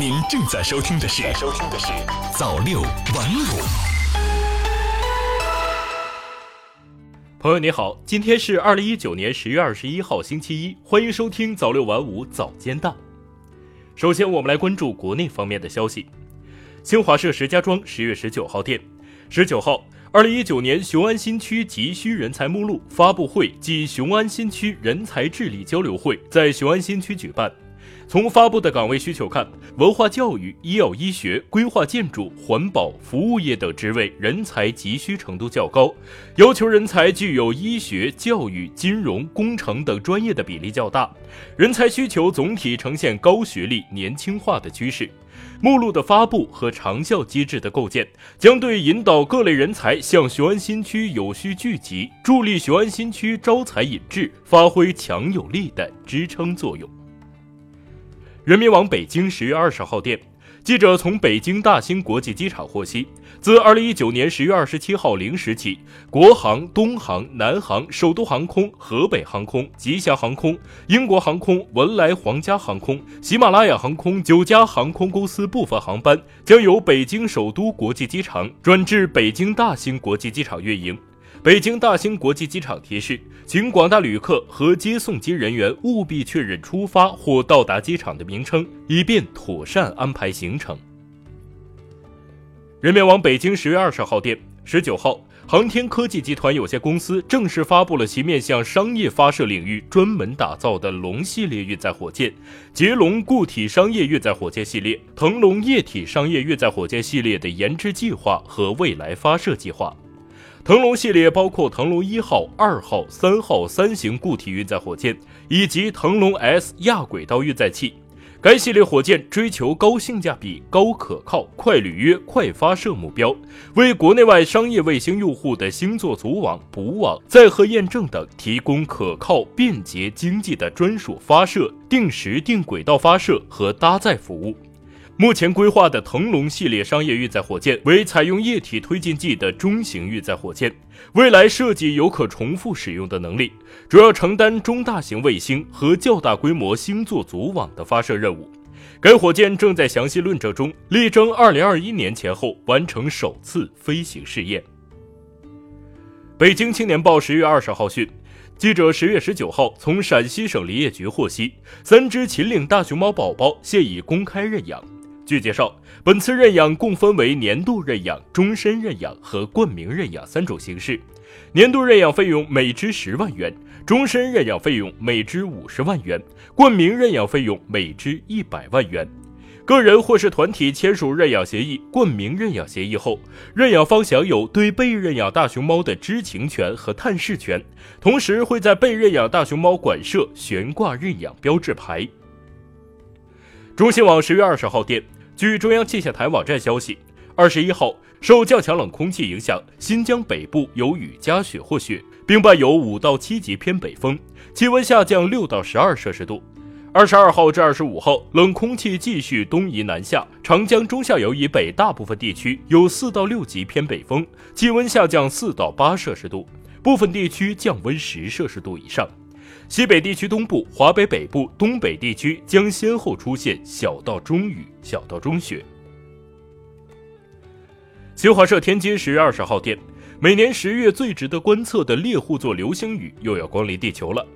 您正在收听的是《收听的是早六晚五》。朋友你好，今天是二零一九年十月二十一号星期一，欢迎收听早六晚五早间档。首先，我们来关注国内方面的消息。新华社石家庄十月十九号电，十九号，二零一九年雄安新区急需人才目录发布会暨雄安新区人才治理交流会在雄安新区举办。从发布的岗位需求看，文化教育、医药医学、规划建筑、环保、服务业等职位人才急需程度较高，要求人才具有医学、教育、金融、工程等专业的比例较大，人才需求总体呈现高学历、年轻化的趋势。目录的发布和长效机制的构建，将对引导各类人才向雄安新区有序聚集，助力雄安新区招才引智发挥强有力的支撑作用。人民网北京十月二十号电，记者从北京大兴国际机场获悉，自二零一九年十月二十七号零时起，国航、东航、南航、首都航空、河北航空、吉祥航空、英国航空、文莱皇家航空、喜马拉雅航空九家航空公司部分航班将由北京首都国际机场转至北京大兴国际机场运营。北京大兴国际机场提示，请广大旅客和接送机人员务必确认出发或到达机场的名称，以便妥善安排行程。人民网北京十月二十号电，十九号，航天科技集团有限公司正式发布了其面向商业发射领域专门打造的龙系列运载火箭、捷龙固体商业运载火箭系列、腾龙液体商业运载火箭系列的研制计划和未来发射计划。腾龙系列包括腾龙一号、二号、三号三型固体运载火箭，以及腾龙 S 亚轨道运载器。该系列火箭追求高性价比、高可靠、快履约、快发射目标，为国内外商业卫星用户的星座组网、补网、载荷验证等提供可靠、便捷、经济的专属发射、定时定轨道发射和搭载服务。目前规划的腾龙系列商业运载火箭为采用液体推进剂的中型运载火箭，未来设计有可重复使用的能力，主要承担中大型卫星和较大规模星座组网的发射任务。该火箭正在详细论证中，力争2021年前后完成首次飞行试验。北京青年报十月二十号讯，记者十月十九号从陕西省林业局获悉，三只秦岭大熊猫宝宝现已公开认养。据介绍，本次认养共分为年度认养、终身认养和冠名认养三种形式。年度认养费用每只十万元，终身认养费用每只五十万元，冠名认养费用每只一百万元。个人或是团体签署认养协议、冠名认养协议后，认养方享有对被认养大熊猫的知情权和探视权，同时会在被认养大熊猫馆舍悬挂认养标志牌。中新网十月二十号电。据中央气象台网站消息，二十一号受较强冷空气影响，新疆北部有雨夹雪或雪，并伴有五到七级偏北风，气温下降六到十二摄氏度。二十二号至二十五号，冷空气继续东移南下，长江中下游以北大部分地区有四到六级偏北风，气温下降四到八摄氏度，部分地区降温十摄氏度以上。西北地区东部、华北北部、东北地区将先后出现小到中雨、小到中雪。新华社天津十月二十号电，每年十月最值得观测的猎户座流星雨又要光临地球了。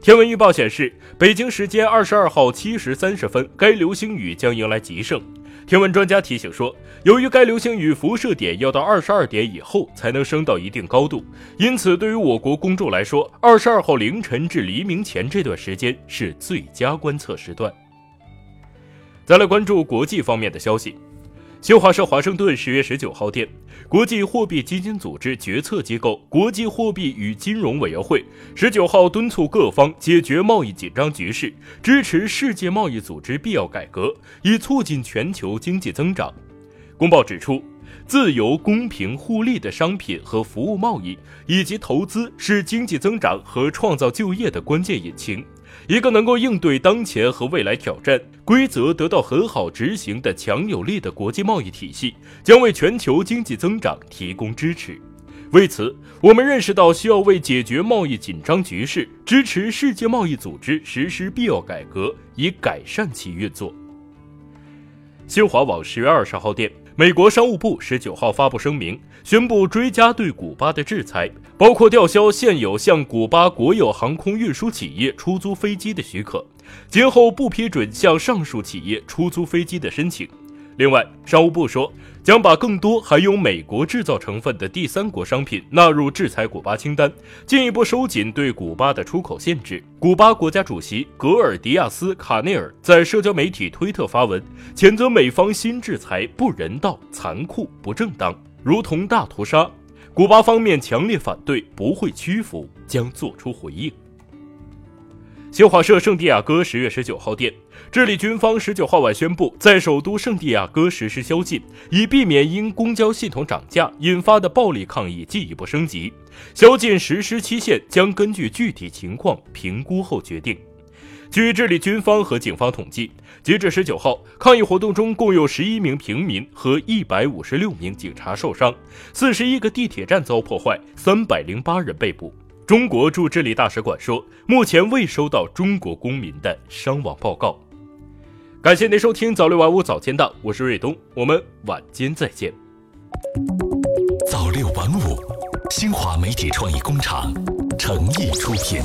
天文预报显示，北京时间二十二号七时三十分，该流星雨将迎来极盛。天文专家提醒说，由于该流星雨辐射点要到二十二点以后才能升到一定高度，因此对于我国公众来说，二十二号凌晨至黎明前这段时间是最佳观测时段。再来关注国际方面的消息。新华社华盛顿十月十九号电，国际货币基金组织决策机构国际货币与金融委员会十九号敦促各方解决贸易紧张局势，支持世界贸易组织必要改革，以促进全球经济增长。公报指出，自由、公平、互利的商品和服务贸易以及投资是经济增长和创造就业的关键引擎。一个能够应对当前和未来挑战、规则得到很好执行的强有力的国际贸易体系，将为全球经济增长提供支持。为此，我们认识到需要为解决贸易紧张局势，支持世界贸易组织实施必要改革，以改善其运作。新华网十月二十号电，美国商务部十九号发布声明，宣布追加对古巴的制裁，包括吊销现有向古巴国有航空运输企业出租飞机的许可，今后不批准向上述企业出租飞机的申请。另外，商务部说。将把更多含有美国制造成分的第三国商品纳入制裁古巴清单，进一步收紧对古巴的出口限制。古巴国家主席格尔迪亚斯·卡内尔在社交媒体推特发文，谴责美方新制裁不人道、残酷、不正当，如同大屠杀。古巴方面强烈反对，不会屈服，将作出回应。新华社圣地亚哥十月十九号电，智利军方十九号晚宣布，在首都圣地亚哥实施宵禁，以避免因公交系统涨价引发的暴力抗议进一步升级。宵禁实施期限将根据具体情况评估后决定。据智利军方和警方统计，截至十九号，抗议活动中共有十一名平民和一百五十六名警察受伤，四十一个地铁站遭破坏，三百零八人被捕。中国驻智利大使馆说，目前未收到中国公民的伤亡报告。感谢您收听早六晚五早间档，我是瑞东，我们晚间再见。早六晚五，新华媒体创意工厂诚意出品。